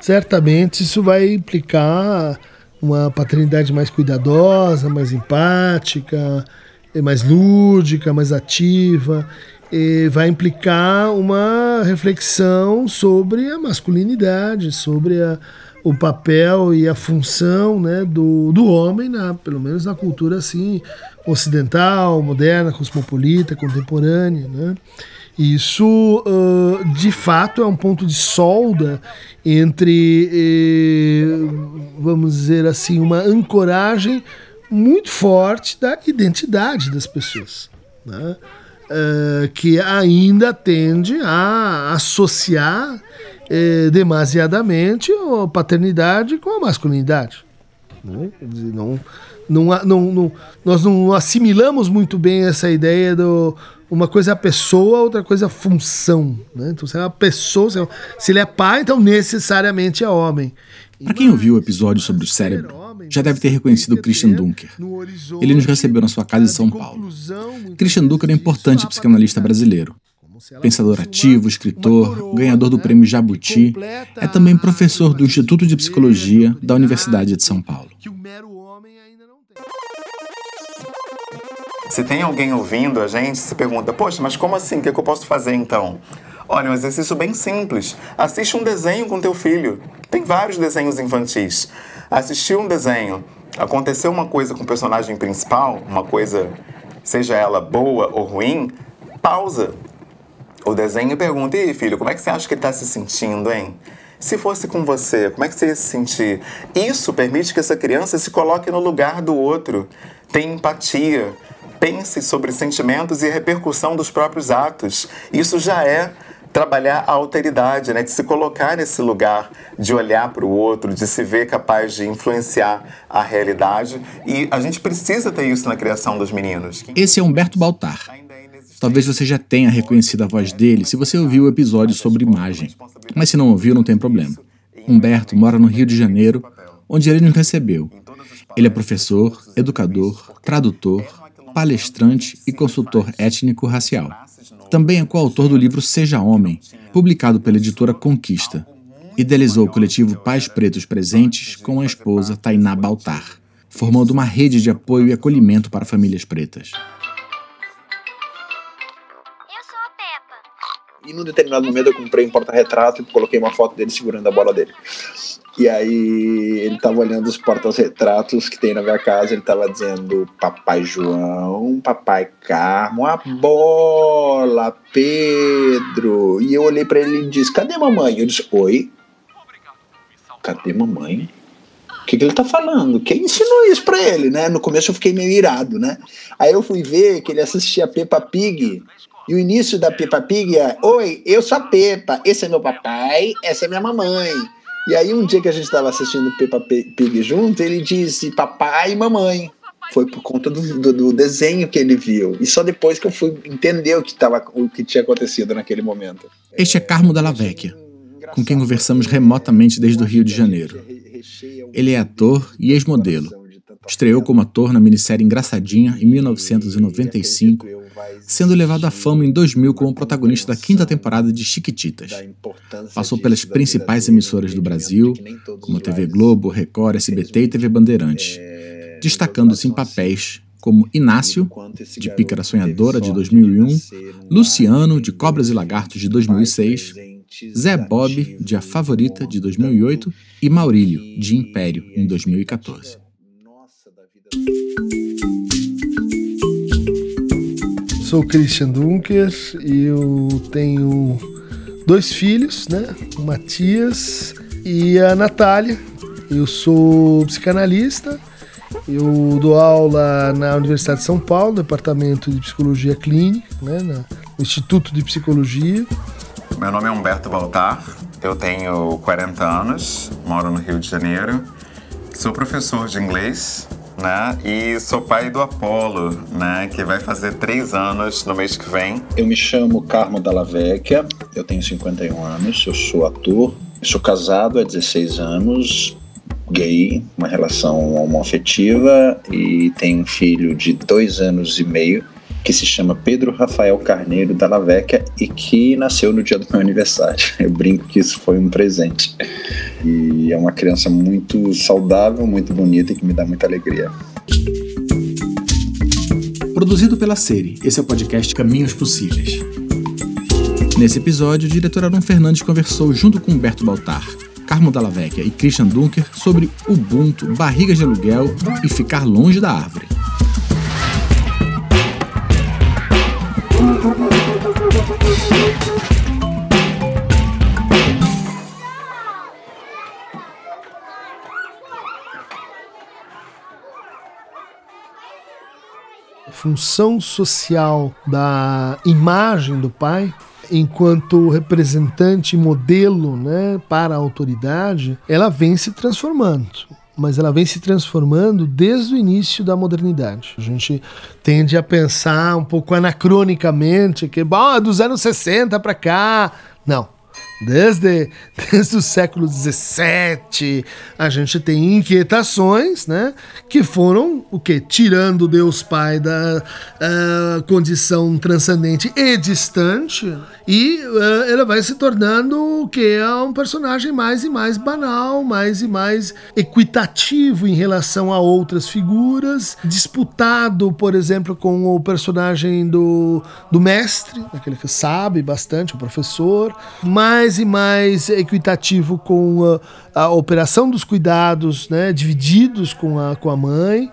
Certamente isso vai implicar uma paternidade mais cuidadosa, mais empática, mais lúdica, mais ativa, vai implicar uma reflexão sobre a masculinidade, sobre a, o papel e a função né, do, do homem, na, pelo menos na cultura assim ocidental, moderna, cosmopolita, contemporânea. Né? Isso, uh, de fato, é um ponto de solda entre, eh, vamos dizer assim, uma ancoragem muito forte da identidade das pessoas. Né? Uh, que ainda tende a associar eh, demasiadamente a paternidade com a masculinidade. Né? Não, não, não, não, nós não assimilamos muito bem essa ideia do uma coisa é a pessoa, outra coisa é a função. Né? Então, se é uma pessoa, se ele é pai, então necessariamente é homem. Para quem ouviu o episódio sobre o cérebro, já deve ter reconhecido Christian Dunker. Ele nos recebeu na sua casa em São Paulo. Christian Dunker é um importante psicanalista brasileiro. Pensador ativo, escritor, ganhador do prêmio Jabuti, é também professor do Instituto de Psicologia da Universidade de São Paulo. Se tem alguém ouvindo a gente, se pergunta, poxa, mas como assim? O que, é que eu posso fazer então? Olha, um exercício bem simples. Assiste um desenho com teu filho. Tem vários desenhos infantis. Assistiu um desenho, aconteceu uma coisa com o personagem principal, uma coisa, seja ela boa ou ruim, pausa o desenho e pergunta: e filho, como é que você acha que ele está se sentindo, hein? Se fosse com você, como é que você ia se sentir? Isso permite que essa criança se coloque no lugar do outro, tenha empatia, pense sobre sentimentos e a repercussão dos próprios atos. Isso já é trabalhar a alteridade, né? de se colocar nesse lugar, de olhar para o outro, de se ver capaz de influenciar a realidade. E a gente precisa ter isso na criação dos meninos. Esse é Humberto Baltar. Talvez você já tenha reconhecido a voz dele se você ouviu o episódio sobre imagem. Mas se não ouviu, não tem problema. Humberto mora no Rio de Janeiro, onde ele nos recebeu. Ele é professor, educador, tradutor, palestrante e consultor étnico-racial. Também é coautor do livro Seja Homem, publicado pela editora Conquista. Idealizou o coletivo Pais Pretos Presentes com a esposa Tainá Baltar, formando uma rede de apoio e acolhimento para famílias pretas. E num determinado momento eu comprei um porta-retrato e coloquei uma foto dele segurando a bola dele. E aí ele tava olhando os porta-retratos que tem na minha casa, ele tava dizendo Papai João, Papai Carmo, a bola, Pedro. E eu olhei para ele e disse: Cadê mamãe? Eu disse: Oi? Cadê mamãe? O que, que ele tá falando? Quem ensinou isso para ele, né? No começo eu fiquei meio irado, né? Aí eu fui ver que ele assistia Peppa Pig e o início da Peppa Pig é: Oi, eu sou a Peppa, esse é meu papai, essa é minha mamãe. E aí, um dia que a gente estava assistindo Peppa Pig junto, ele disse papai e mamãe. Foi por conta do, do, do, desenho que ele viu. E só depois que eu fui entender o que, tava, o que tinha acontecido naquele momento. Este é Carmo Dalla Vecchia, com quem conversamos remotamente desde o Rio de Janeiro. Ele é ator e ex-modelo. Estreou como ator na minissérie Engraçadinha em 1995 sendo levado à fama em 2000 como protagonista da quinta temporada de Chiquititas. Passou pelas principais emissoras do Brasil, como TV Globo, Record, SBT e TV Bandeirantes, destacando-se em papéis como Inácio, de Pícara Sonhadora, de 2001, Luciano, de Cobras e Lagartos, de 2006, Zé Bob, de A Favorita, de 2008, e Maurílio, de Império, em 2014. Sou Christian Dunker e eu tenho dois filhos, né? O Matias e a Natália. Eu sou psicanalista, eu dou aula na Universidade de São Paulo, Departamento de Psicologia Clínica, né? no Instituto de Psicologia. Meu nome é Humberto Baltar, eu tenho 40 anos, moro no Rio de Janeiro, sou professor de inglês né? E sou pai do Apolo, né? Que vai fazer três anos no mês que vem. Eu me chamo Carmo Dalla Vecchia, eu tenho 51 anos, eu sou ator, sou casado há 16 anos, gay, uma relação homoafetiva e tenho um filho de dois anos e meio que se chama Pedro Rafael Carneiro da Vecchia e que nasceu no dia do meu aniversário. Eu brinco que isso foi um presente. E é uma criança muito saudável, muito bonita e que me dá muita alegria. Produzido pela série, esse é o podcast Caminhos Possíveis. Nesse episódio, o diretor Aaron Fernandes conversou junto com Humberto Baltar, Carmo Dalla Vecchia e Christian Dunker sobre Ubuntu, barrigas de aluguel e ficar longe da árvore. Função social da imagem do pai enquanto representante modelo né, para a autoridade, ela vem se transformando. Mas ela vem se transformando desde o início da modernidade. A gente tende a pensar um pouco anacronicamente que, bom, dos anos 60 para cá. Não Desde, desde o século XVII, a gente tem inquietações, né? Que foram o que? Tirando Deus Pai da uh, condição transcendente e distante, e uh, ela vai se tornando o que? É um personagem mais e mais banal, mais e mais equitativo em relação a outras figuras, disputado, por exemplo, com o personagem do, do mestre, aquele que sabe bastante, o professor, mais mais e mais equitativo com a, a operação dos cuidados, né, divididos com a, com a mãe.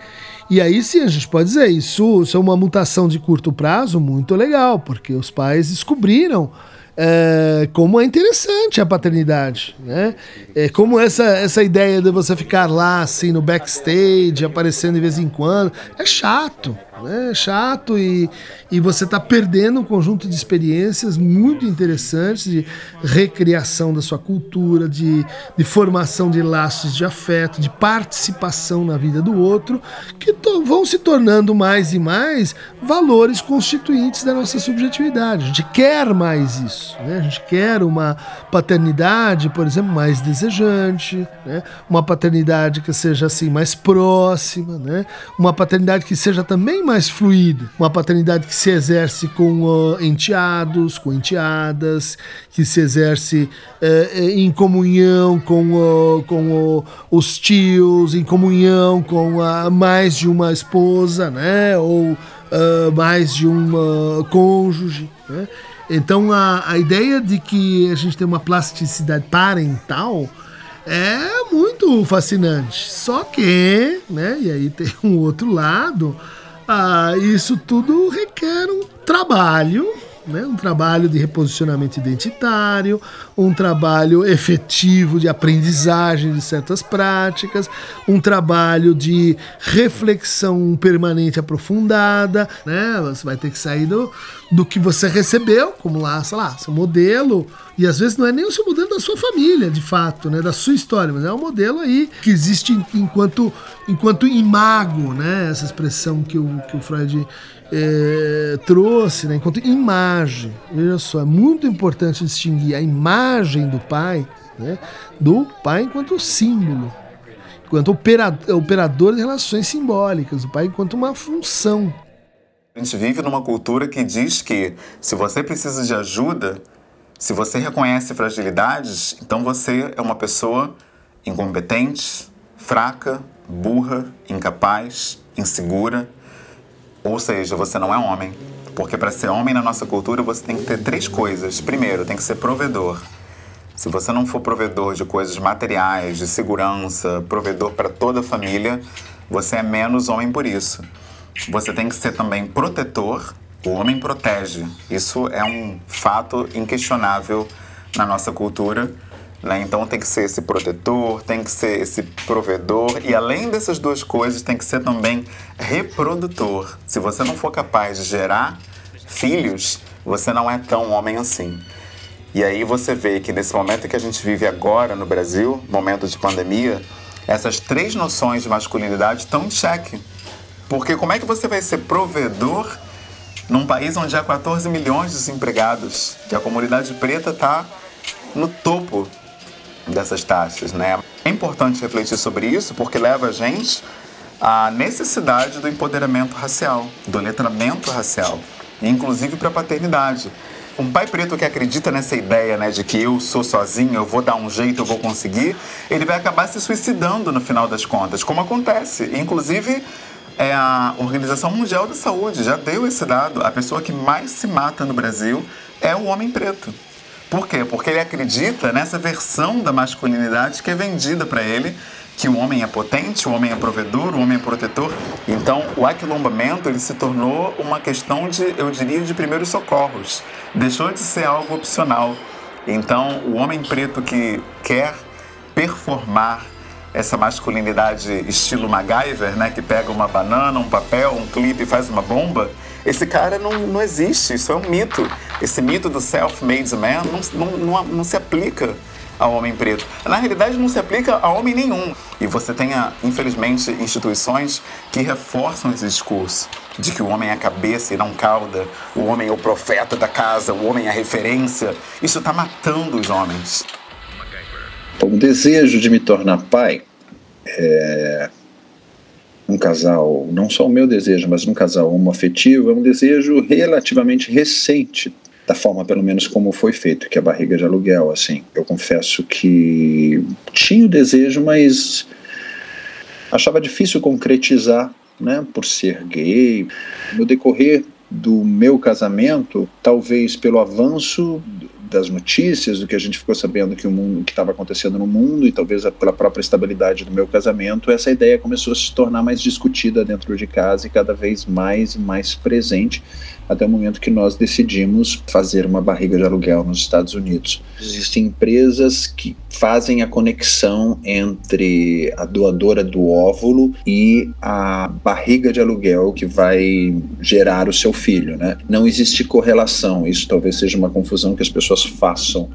E aí sim, a gente pode dizer, isso, isso é uma mutação de curto prazo muito legal, porque os pais descobriram é, como é interessante a paternidade, né? É, como essa, essa ideia de você ficar lá, assim, no backstage, aparecendo de vez em quando, é chato, né? Chato e, e você está perdendo um conjunto de experiências muito interessantes de recriação da sua cultura, de, de formação de laços de afeto, de participação na vida do outro, que vão se tornando mais e mais valores constituintes da nossa subjetividade. A gente quer mais isso, né? a gente quer uma paternidade, por exemplo, mais desejante, né? uma paternidade que seja assim mais próxima, né? uma paternidade que seja também mais fluida, uma paternidade que se exerce com uh, enteados, com enteadas, que se exerce uh, em comunhão com, uh, com os tios, em comunhão com mais de uma esposa, né? Ou mais de um cônjuge, né? Então a, a ideia de que a gente tem uma plasticidade parental é muito fascinante. Só que, né? E aí tem um outro lado ah, isso tudo requer um trabalho, né? um trabalho de reposicionamento identitário, um trabalho efetivo de aprendizagem de certas práticas, um trabalho de reflexão permanente aprofundada, né? Você vai ter que sair do, do que você recebeu, como lá, sei lá, seu modelo, e às vezes não é nem o seu modelo da sua família, de fato, né, da sua história, mas é um modelo aí que existe enquanto enquanto imago, né, essa expressão que o, que o Freud é, trouxe, né, enquanto imagem. Veja só, é muito importante distinguir a imagem do pai, né, do pai enquanto símbolo, enquanto operador, de relações simbólicas, o pai enquanto uma função. A gente vive numa cultura que diz que se você precisa de ajuda, se você reconhece fragilidades, então você é uma pessoa incompetente, fraca, burra, incapaz, insegura, ou seja, você não é homem. Porque para ser homem na nossa cultura você tem que ter três coisas. Primeiro, tem que ser provedor. Se você não for provedor de coisas materiais, de segurança, provedor para toda a família, você é menos homem por isso. Você tem que ser também protetor. O homem protege. Isso é um fato inquestionável na nossa cultura. Né? Então tem que ser esse protetor, tem que ser esse provedor e além dessas duas coisas tem que ser também reprodutor. Se você não for capaz de gerar filhos, você não é tão homem assim. E aí você vê que nesse momento que a gente vive agora no Brasil, momento de pandemia, essas três noções de masculinidade estão em xeque. Porque como é que você vai ser provedor num país onde há 14 milhões de desempregados, que a comunidade preta está no topo dessas taxas, né? É importante refletir sobre isso porque leva a gente a necessidade do empoderamento racial, do letramento racial, inclusive para a paternidade. Um pai preto que acredita nessa ideia né, de que eu sou sozinho, eu vou dar um jeito, eu vou conseguir, ele vai acabar se suicidando no final das contas, como acontece. Inclusive, é a Organização Mundial da Saúde já deu esse dado. A pessoa que mais se mata no Brasil é o homem preto. Por quê? Porque ele acredita nessa versão da masculinidade que é vendida para ele que o homem é potente, o homem é provedor, o homem é protetor. Então, o aquilombamento ele se tornou uma questão de, eu diria, de primeiros socorros. Deixou de ser algo opcional. Então, o homem preto que quer performar essa masculinidade estilo MacGyver, né, que pega uma banana, um papel, um clipe e faz uma bomba, esse cara não, não existe, isso é um mito. Esse mito do self-made man não, não, não, não se aplica ao homem preto. Na realidade, não se aplica a homem nenhum. E você tem, infelizmente, instituições que reforçam esse discurso de que o homem é a cabeça e não cauda, o homem é o profeta da casa, o homem é a referência. Isso está matando os homens. O desejo de me tornar pai é um casal, não só o meu desejo, mas um casal homoafetivo, é um desejo relativamente recente da forma pelo menos como foi feito, que é a barriga de aluguel, assim. Eu confesso que tinha o desejo, mas achava difícil concretizar, né, por ser gay. No decorrer do meu casamento, talvez pelo avanço das notícias, do que a gente ficou sabendo que o mundo que estava acontecendo no mundo e talvez pela própria estabilidade do meu casamento, essa ideia começou a se tornar mais discutida dentro de casa e cada vez mais e mais presente até o momento que nós decidimos fazer uma barriga de aluguel nos Estados Unidos. Existem empresas que fazem a conexão entre a doadora do óvulo e a barriga de aluguel que vai gerar o seu filho, né? Não existe correlação, isso talvez seja uma confusão que as pessoas façam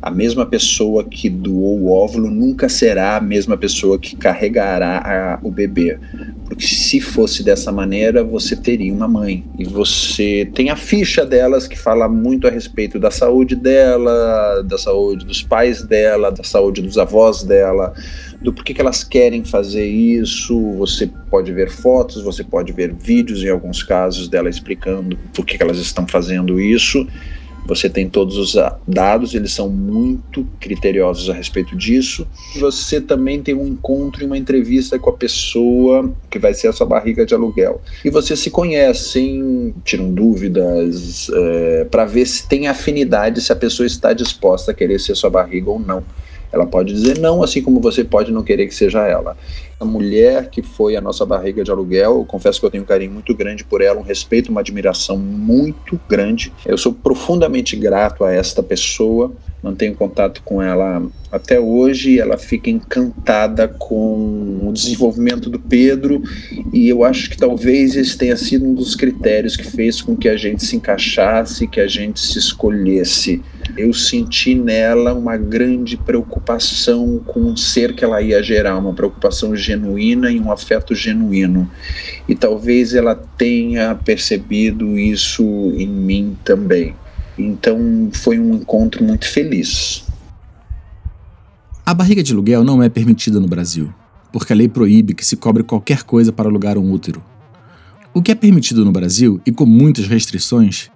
a mesma pessoa que doou o óvulo nunca será a mesma pessoa que carregará a, o bebê. Porque se fosse dessa maneira, você teria uma mãe. E você tem a ficha delas que fala muito a respeito da saúde dela, da saúde dos pais dela, da saúde dos avós dela, do porquê que elas querem fazer isso. Você pode ver fotos, você pode ver vídeos, em alguns casos, dela explicando por que elas estão fazendo isso. Você tem todos os dados, eles são muito criteriosos a respeito disso. Você também tem um encontro e uma entrevista com a pessoa que vai ser a sua barriga de aluguel. E vocês se conhecem, tiram dúvidas, é, para ver se tem afinidade, se a pessoa está disposta a querer ser sua barriga ou não. Ela pode dizer não, assim como você pode não querer que seja ela. A mulher que foi a nossa barriga de aluguel, eu confesso que eu tenho um carinho muito grande por ela, um respeito, uma admiração muito grande. Eu sou profundamente grato a esta pessoa, mantenho contato com ela até hoje. Ela fica encantada com o desenvolvimento do Pedro e eu acho que talvez esse tenha sido um dos critérios que fez com que a gente se encaixasse, que a gente se escolhesse eu senti nela uma grande preocupação com o ser que ela ia gerar, uma preocupação genuína e um afeto genuíno. E talvez ela tenha percebido isso em mim também. Então foi um encontro muito feliz. A barriga de aluguel não é permitida no Brasil, porque a lei proíbe que se cobre qualquer coisa para alugar um útero. O que é permitido no Brasil, e com muitas restrições,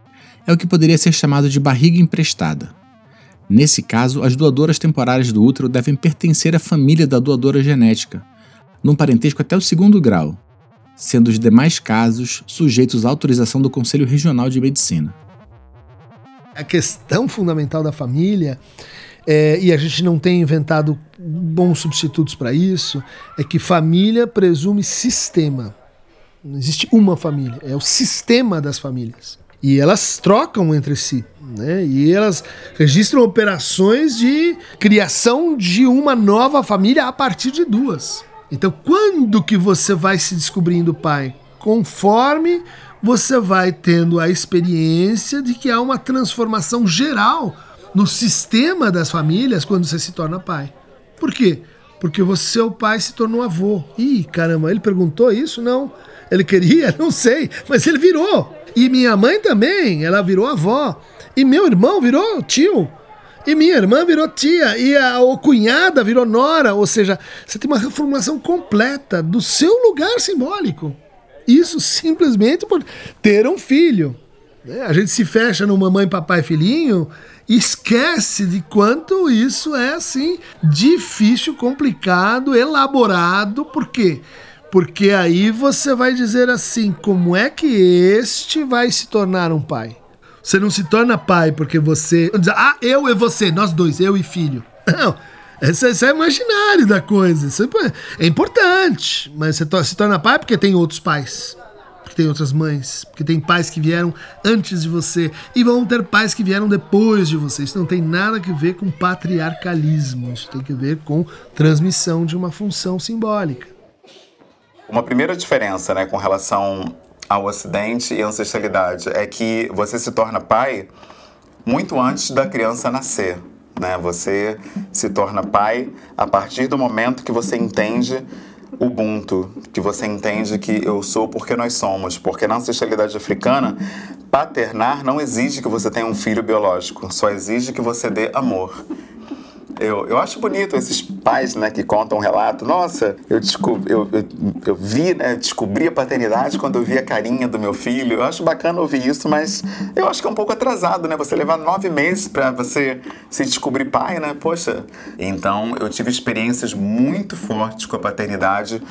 é o que poderia ser chamado de barriga emprestada. Nesse caso, as doadoras temporárias do útero devem pertencer à família da doadora genética, num parentesco até o segundo grau, sendo os demais casos sujeitos à autorização do Conselho Regional de Medicina. A questão fundamental da família, é, e a gente não tem inventado bons substitutos para isso, é que família presume sistema. Não existe uma família, é o sistema das famílias. E elas trocam entre si, né? E elas registram operações de criação de uma nova família a partir de duas. Então, quando que você vai se descobrindo pai? Conforme você vai tendo a experiência de que há uma transformação geral no sistema das famílias quando você se torna pai. Por quê? Porque você, seu pai se tornou avô. Ih, caramba, ele perguntou isso? Não. Ele queria? Não sei, mas ele virou. E minha mãe também, ela virou avó. E meu irmão virou tio. E minha irmã virou tia, e a, a cunhada virou nora, ou seja, você tem uma reformulação completa do seu lugar simbólico. Isso simplesmente por ter um filho. Né? A gente se fecha no mamãe, papai, filhinho e esquece de quanto isso é assim difícil, complicado, elaborado. Por quê? Porque aí você vai dizer assim: como é que este vai se tornar um pai? Você não se torna pai porque você. Ah, eu e você, nós dois, eu e filho. Não. Isso, isso é imaginário da coisa. Isso é, é importante. Mas você se torna pai porque tem outros pais. Porque tem outras mães. Porque tem pais que vieram antes de você. E vão ter pais que vieram depois de você. Isso não tem nada a ver com patriarcalismo. Isso tem que ver com transmissão de uma função simbólica. Uma primeira diferença né, com relação ao Ocidente e ancestralidade é que você se torna pai muito antes da criança nascer. Né? Você se torna pai a partir do momento que você entende Ubuntu, que você entende que eu sou porque nós somos. Porque na ancestralidade africana, paternar não exige que você tenha um filho biológico, só exige que você dê amor. Eu, eu acho bonito esses pais né, que contam um relato. Nossa, eu, descobri, eu, eu, eu, vi, né, descobri a paternidade quando eu vi a carinha do meu filho. Eu acho bacana ouvir isso, mas eu acho que é um pouco atrasado, né? Você levar nove meses para você se descobrir pai, né? Poxa. Então, eu tive experiências muito fortes com a paternidade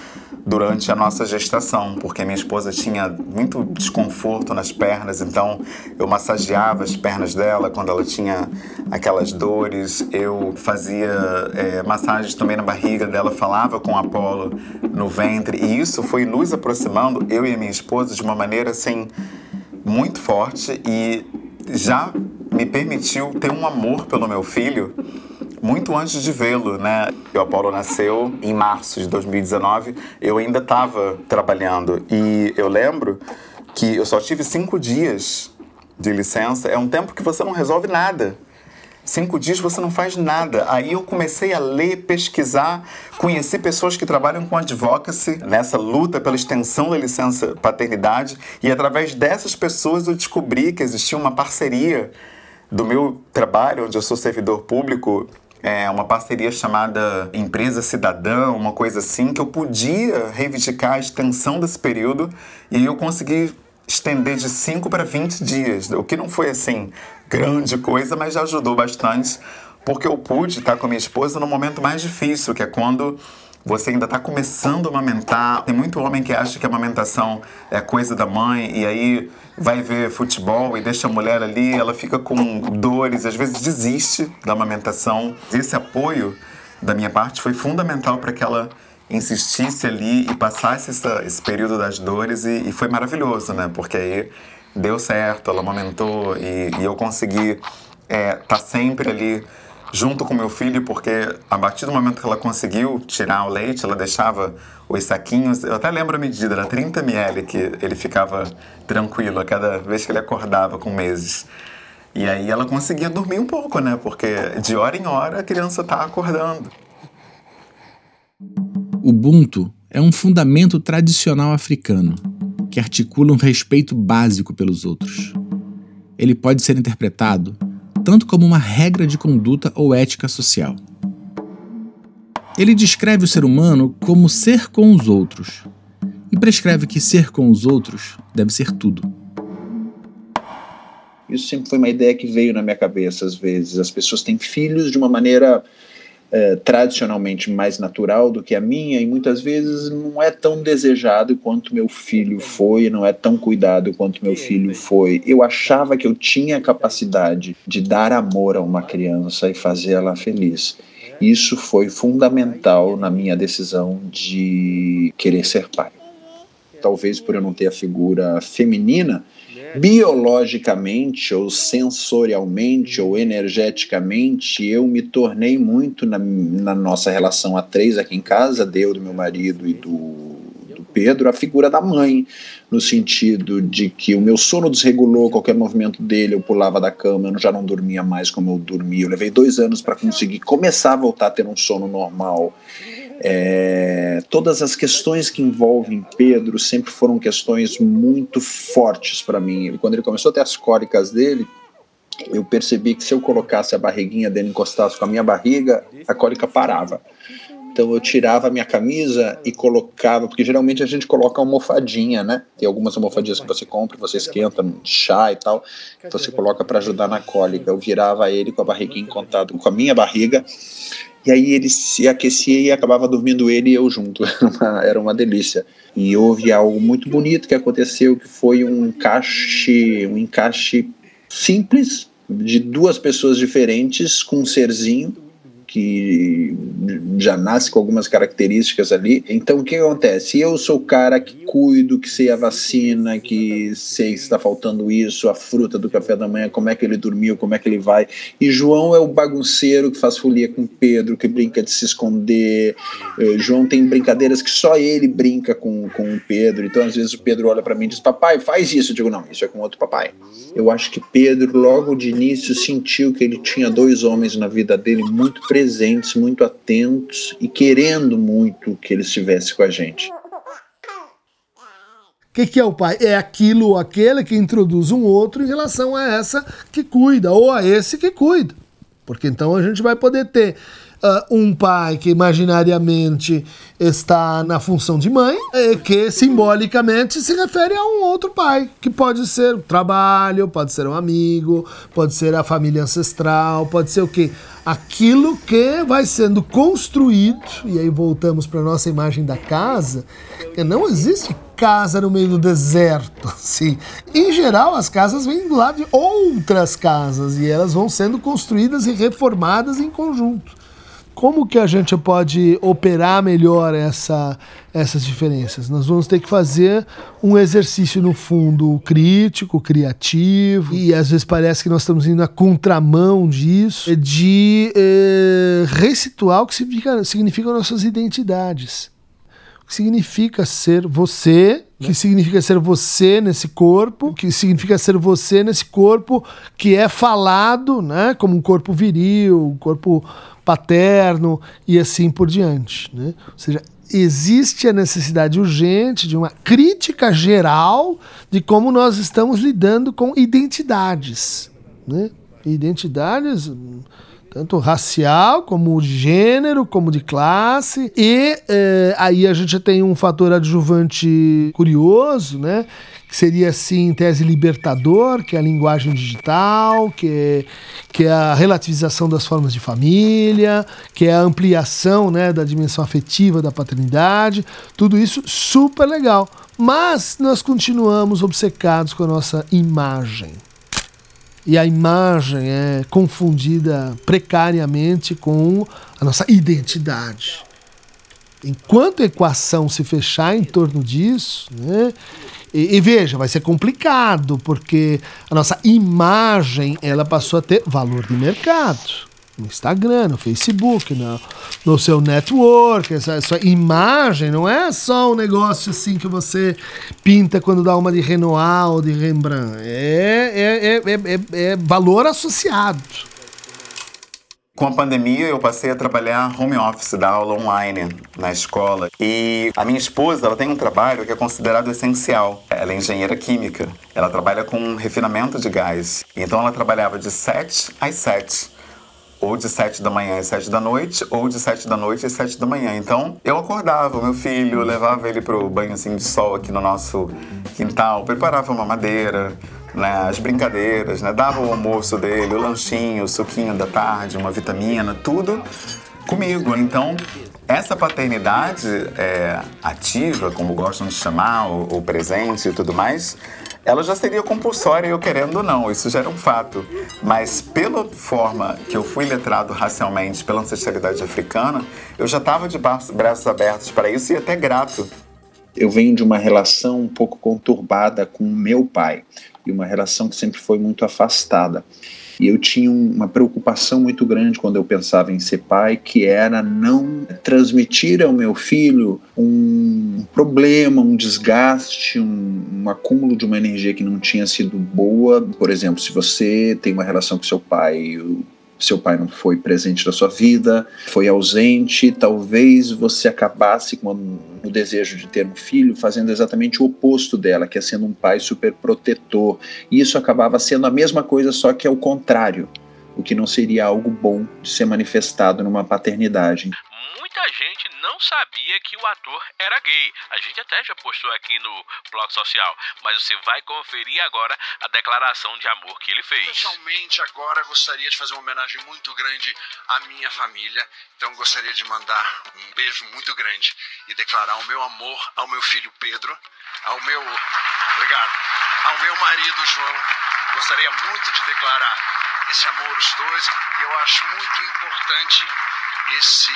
durante a nossa gestação, porque minha esposa tinha muito desconforto nas pernas, então eu massageava as pernas dela quando ela tinha aquelas dores, eu fazia é, massagens também na barriga dela, falava com Apolo no ventre, e isso foi nos aproximando, eu e a minha esposa, de uma maneira assim muito forte e já me permitiu ter um amor pelo meu filho muito antes de vê-lo, né? O Apolo nasceu em março de 2019, eu ainda estava trabalhando e eu lembro que eu só tive cinco dias de licença. É um tempo que você não resolve nada. Cinco dias você não faz nada. Aí eu comecei a ler, pesquisar, conhecer pessoas que trabalham com advocacy nessa luta pela extensão da licença paternidade. E através dessas pessoas eu descobri que existia uma parceria do meu trabalho, onde eu sou servidor público, é, uma parceria chamada Empresa Cidadã, uma coisa assim, que eu podia reivindicar a extensão desse período e eu consegui estender de 5 para 20 dias, o que não foi assim grande coisa, mas já ajudou bastante, porque eu pude estar com minha esposa no momento mais difícil, que é quando você ainda está começando a amamentar. Tem muito homem que acha que a amamentação é coisa da mãe e aí vai ver futebol e deixa a mulher ali, ela fica com dores, às vezes desiste da amamentação. Esse apoio da minha parte foi fundamental para que ela insistisse ali e passasse essa, esse período das dores e, e, foi maravilhoso, né? Porque aí deu certo, ela amamentou e, e eu consegui estar é, tá sempre ali junto com meu filho, porque a partir do momento que ela conseguiu tirar o leite, ela deixava os saquinhos, eu até lembro a medida, era 30 ml que ele ficava tranquilo a cada vez que ele acordava com meses. E aí ela conseguia dormir um pouco, né? Porque de hora em hora a criança está acordando. Ubuntu é um fundamento tradicional africano que articula um respeito básico pelos outros. Ele pode ser interpretado tanto como uma regra de conduta ou ética social. Ele descreve o ser humano como ser com os outros e prescreve que ser com os outros deve ser tudo. Isso sempre foi uma ideia que veio na minha cabeça às vezes. As pessoas têm filhos de uma maneira é, tradicionalmente mais natural do que a minha e muitas vezes não é tão desejado quanto meu filho foi, não é tão cuidado quanto meu filho foi. Eu achava que eu tinha capacidade de dar amor a uma criança e fazer ela feliz. Isso foi fundamental na minha decisão de querer ser pai. Talvez por eu não ter a figura feminina, biologicamente ou sensorialmente ou energeticamente eu me tornei muito na, na nossa relação a três aqui em casa, deu do meu marido e do, do Pedro, a figura da mãe, no sentido de que o meu sono desregulou, qualquer movimento dele, eu pulava da cama, eu já não dormia mais como eu dormia. Eu levei dois anos para conseguir começar a voltar a ter um sono normal. É, todas as questões que envolvem Pedro sempre foram questões muito fortes para mim. Quando ele começou a ter as cólicas dele, eu percebi que se eu colocasse a barriguinha dele encostasse com a minha barriga, a cólica parava. Então eu tirava a minha camisa e colocava, porque geralmente a gente coloca almofadinha, né? Tem algumas almofadinhas que você compra, você esquenta chá e tal, você coloca para ajudar na cólica. Eu virava ele com a barriguinha em contato com a minha barriga, e aí ele se aquecia e acabava dormindo ele e eu junto. Era uma, era uma delícia. E houve algo muito bonito que aconteceu, que foi um encaixe, um encaixe simples de duas pessoas diferentes com um serzinho que já nasce com algumas características ali. Então o que acontece? Eu sou o cara que cuido, que sei a vacina, que sei se está faltando isso, a fruta do café da manhã, como é que ele dormiu, como é que ele vai. E João é o bagunceiro que faz folia com Pedro, que brinca de se esconder. Eh, João tem brincadeiras que só ele brinca com, com o Pedro. Então às vezes o Pedro olha para mim e diz: Papai, faz isso. Eu digo: Não, isso é com outro papai. Eu acho que Pedro, logo de início, sentiu que ele tinha dois homens na vida dele muito presentes presentes, muito atentos e querendo muito que ele estivesse com a gente. O que, que, é o pai? É aquilo ou aquele que introduz um outro em relação a essa que cuida, ou a esse que cuida. Porque então a gente vai poder ter uh, um pai que imaginariamente está na função de mãe, e que simbolicamente se refere a um outro pai, que pode ser o trabalho, pode ser um amigo, pode ser a família ancestral, pode ser o quê? Aquilo que vai sendo construído, e aí voltamos para a nossa imagem da casa, que não existe casa no meio do deserto. Assim. Em geral, as casas vêm do lado de outras casas e elas vão sendo construídas e reformadas em conjunto. Como que a gente pode operar melhor essa, essas diferenças? Nós vamos ter que fazer um exercício, no fundo, crítico, criativo, e às vezes parece que nós estamos indo na contramão disso, de eh, recituar o que significa, significa nossas identidades. O que significa ser você, o que significa ser você nesse corpo, o que significa ser você nesse corpo que é falado né, como um corpo viril, um corpo paterno e assim por diante. Né? Ou seja, existe a necessidade urgente de uma crítica geral de como nós estamos lidando com identidades. Né? Identidades tanto racial, como de gênero, como de classe. E eh, aí a gente tem um fator adjuvante curioso, né? Que seria assim, em tese libertador, que é a linguagem digital, que é, que é a relativização das formas de família, que é a ampliação né, da dimensão afetiva da paternidade, tudo isso super legal. Mas nós continuamos obcecados com a nossa imagem. E a imagem é confundida precariamente com a nossa identidade. Enquanto a equação se fechar em torno disso, né, e, e, veja, vai ser complicado, porque a nossa imagem ela passou a ter valor de mercado. No Instagram, no Facebook, no, no seu network, essa, essa imagem não é só um negócio assim que você pinta quando dá uma de Renoir ou de Rembrandt. É, é, é, é, é valor associado. Com a pandemia, eu passei a trabalhar home office, dar aula online na escola. E a minha esposa, ela tem um trabalho que é considerado essencial. Ela é engenheira química. Ela trabalha com refinamento de gás. Então ela trabalhava de 7 às 7 ou de 7 da manhã às 7 da noite, ou de 7 da noite às 7 da manhã. Então, eu acordava o meu filho, levava ele pro banho de sol aqui no nosso quintal, preparava uma madeira, né, as brincadeiras, né, dava o almoço dele, o lanchinho, o suquinho da tarde, uma vitamina, tudo comigo. Então, essa paternidade é, ativa, como gostam de chamar, o, o presente e tudo mais, ela já seria compulsória, eu querendo ou não, isso já era um fato. Mas pela forma que eu fui letrado racialmente pela ancestralidade africana, eu já estava de braços abertos para isso e até grato. Eu venho de uma relação um pouco conturbada com meu pai e uma relação que sempre foi muito afastada. E eu tinha uma preocupação muito grande quando eu pensava em ser pai, que era não transmitir ao meu filho um problema, um desgaste, um, um acúmulo de uma energia que não tinha sido boa. Por exemplo, se você tem uma relação com seu pai, seu pai não foi presente na sua vida, foi ausente, talvez você acabasse com o desejo de ter um filho fazendo exatamente o oposto dela, que é sendo um pai super protetor. E isso acabava sendo a mesma coisa, só que é o contrário, o que não seria algo bom de ser manifestado numa paternidade sabia que o ator era gay. A gente até já postou aqui no blog social, mas você vai conferir agora a declaração de amor que ele fez. Especialmente agora gostaria de fazer uma homenagem muito grande à minha família. Então gostaria de mandar um beijo muito grande e declarar o meu amor ao meu filho Pedro, ao meu, obrigado, ao meu marido João. Gostaria muito de declarar esse amor os dois e eu acho muito importante esse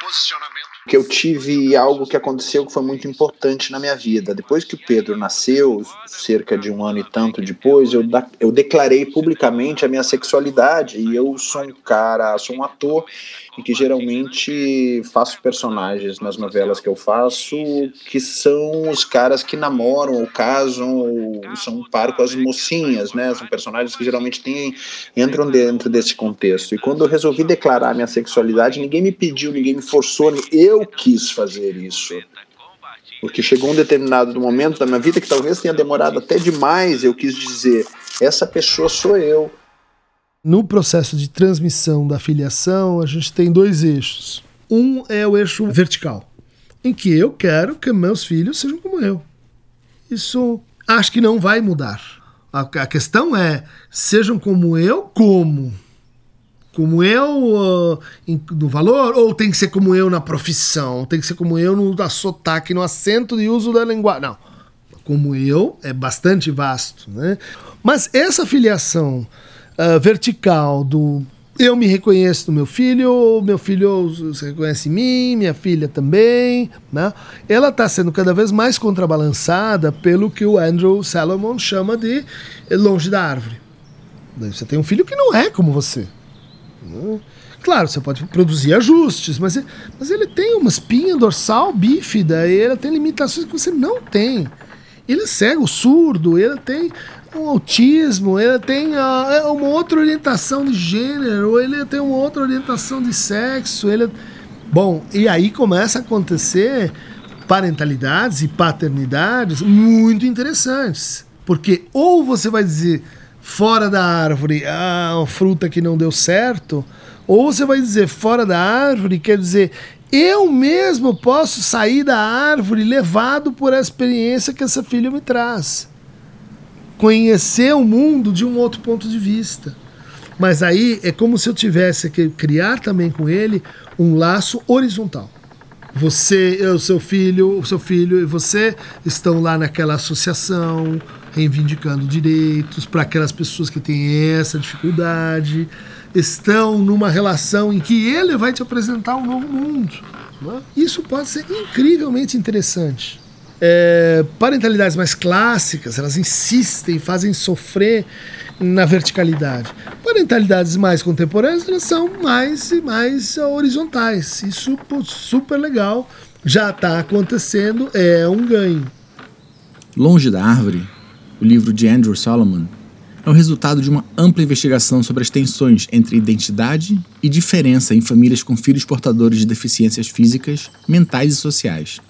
posicionamento. Que eu tive algo que aconteceu que foi muito importante na minha vida. Depois que o Pedro nasceu, cerca de um ano e tanto depois, eu, eu declarei publicamente a minha sexualidade e eu sou um cara, sou um ator em que geralmente faço personagens nas novelas que eu faço que são os caras que namoram ou casam ou são um par com as mocinhas, né? São personagens que geralmente têm, entram dentro desse contexto. E quando eu resolvi declarar minha sexualidade, ninguém me pediu, ninguém me forçou, eu quis fazer isso. Porque chegou um determinado momento da minha vida que talvez tenha demorado até demais, eu quis dizer, essa pessoa sou eu. No processo de transmissão da filiação, a gente tem dois eixos. Um é o eixo vertical, em que eu quero que meus filhos sejam como eu. Isso acho que não vai mudar. A, a questão é, sejam como eu, como? Como eu uh, no valor, ou tem que ser como eu na profissão? Tem que ser como eu no sotaque, no acento de uso da linguagem? Não. Como eu é bastante vasto. Né? Mas essa filiação uh, vertical do eu me reconheço no meu filho, meu filho se reconhece em mim, minha filha também, né? Ela está sendo cada vez mais contrabalançada pelo que o Andrew Salomon chama de longe da árvore. Você tem um filho que não é como você. Né? Claro, você pode produzir ajustes, mas, mas ele tem uma espinha dorsal bífida ele tem limitações que você não tem. Ele é cego, surdo, ele tem um autismo, ele tem uh, uma outra orientação de gênero, ele tem uma outra orientação de sexo, ele Bom, e aí começa a acontecer parentalidades e paternidades muito interessantes. Porque ou você vai dizer fora da árvore, ah, uma fruta que não deu certo, ou você vai dizer fora da árvore, quer dizer, eu mesmo posso sair da árvore levado por a experiência que essa filha me traz conhecer o mundo de um outro ponto de vista. Mas aí é como se eu tivesse que criar também com ele um laço horizontal. Você, o seu filho, o seu filho e você estão lá naquela associação, reivindicando direitos para aquelas pessoas que têm essa dificuldade, estão numa relação em que ele vai te apresentar um novo mundo. Né? Isso pode ser incrivelmente interessante. É, parentalidades mais clássicas, elas insistem, fazem sofrer na verticalidade. Parentalidades mais contemporâneas, elas são mais e mais horizontais. Isso super legal, já está acontecendo, é um ganho. Longe da Árvore, o livro de Andrew Solomon, é o resultado de uma ampla investigação sobre as tensões entre identidade e diferença em famílias com filhos portadores de deficiências físicas, mentais e sociais.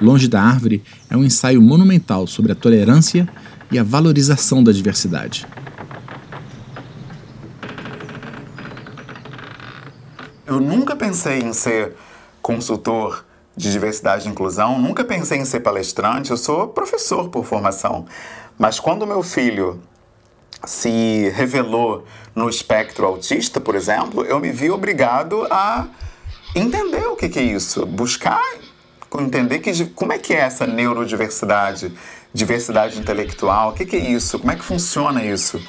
Longe da Árvore é um ensaio monumental sobre a tolerância e a valorização da diversidade. Eu nunca pensei em ser consultor de diversidade e inclusão, nunca pensei em ser palestrante, eu sou professor por formação. Mas quando meu filho se revelou no espectro autista, por exemplo, eu me vi obrigado a entender o que, que é isso, buscar entender que, como é que é essa neurodiversidade, diversidade intelectual, o que, que é isso, como é que funciona isso.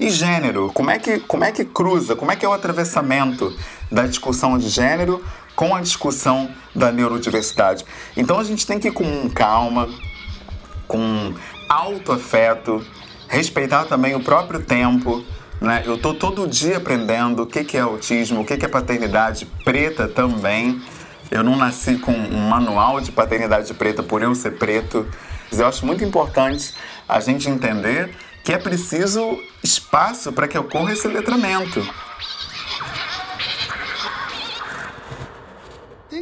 E gênero, como é, que, como é que cruza, como é que é o atravessamento da discussão de gênero com a discussão da neurodiversidade. Então a gente tem que ir com calma, com alto afeto, respeitar também o próprio tempo. Né? Eu estou todo dia aprendendo o que, que é autismo, o que, que é paternidade preta também. Eu não nasci com um manual de paternidade preta por eu ser preto. Eu acho muito importante a gente entender que é preciso espaço para que ocorra esse letramento.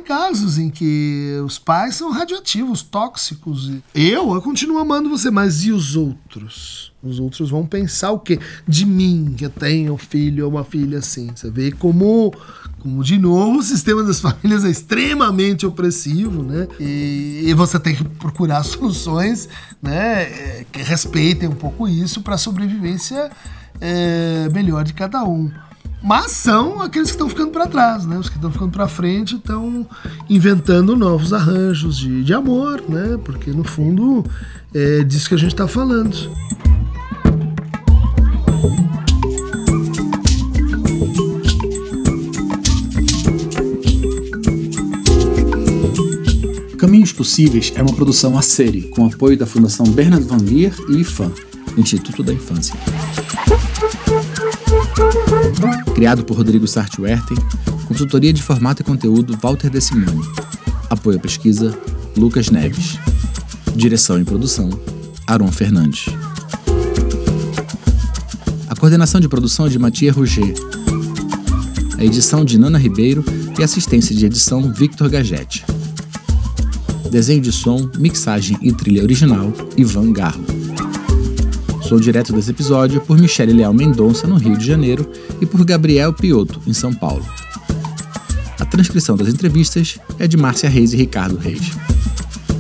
Casos em que os pais são radioativos, tóxicos. Eu, eu continuo amando você, mas e os outros? Os outros vão pensar o quê? De mim, que eu tenho um filho ou uma filha assim. Você vê como, como de novo, o sistema das famílias é extremamente opressivo, né? E, e você tem que procurar soluções né, é, que respeitem um pouco isso para a sobrevivência é, melhor de cada um. Mas são aqueles que estão ficando para trás, né? Os que estão ficando para frente estão inventando novos arranjos de, de amor, né? Porque no fundo é disso que a gente está falando. Caminhos Possíveis é uma produção a série, com apoio da Fundação Bernard Van Leer e IFAM, Instituto da Infância. Criado por Rodrigo Sartwerten, consultoria de formato e conteúdo Walter De Simone. Apoio à pesquisa Lucas Neves. Direção e produção Aron Fernandes. A coordenação de produção é de Mathieu Rouget. A edição de Nana Ribeiro e assistência de edição Victor Gagetti. Desenho de som, mixagem e trilha original Ivan Garro. Sou direto desse episódio por Michele Leal Mendonça, no Rio de Janeiro, e por Gabriel Pioto, em São Paulo. A transcrição das entrevistas é de Márcia Reis e Ricardo Reis.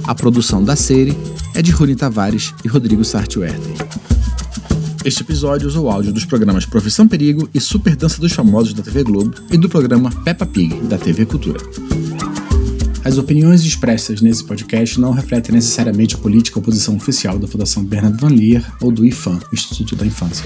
A produção da série é de Rony Tavares e Rodrigo Sartwerten. Este episódio usou áudio dos programas Profissão Perigo e Super Dança dos Famosos da TV Globo e do programa Peppa Pig, da TV Cultura. As opiniões expressas nesse podcast não refletem necessariamente a política ou posição oficial da Fundação Bernard Van Leer ou do IFAM, Instituto da Infância.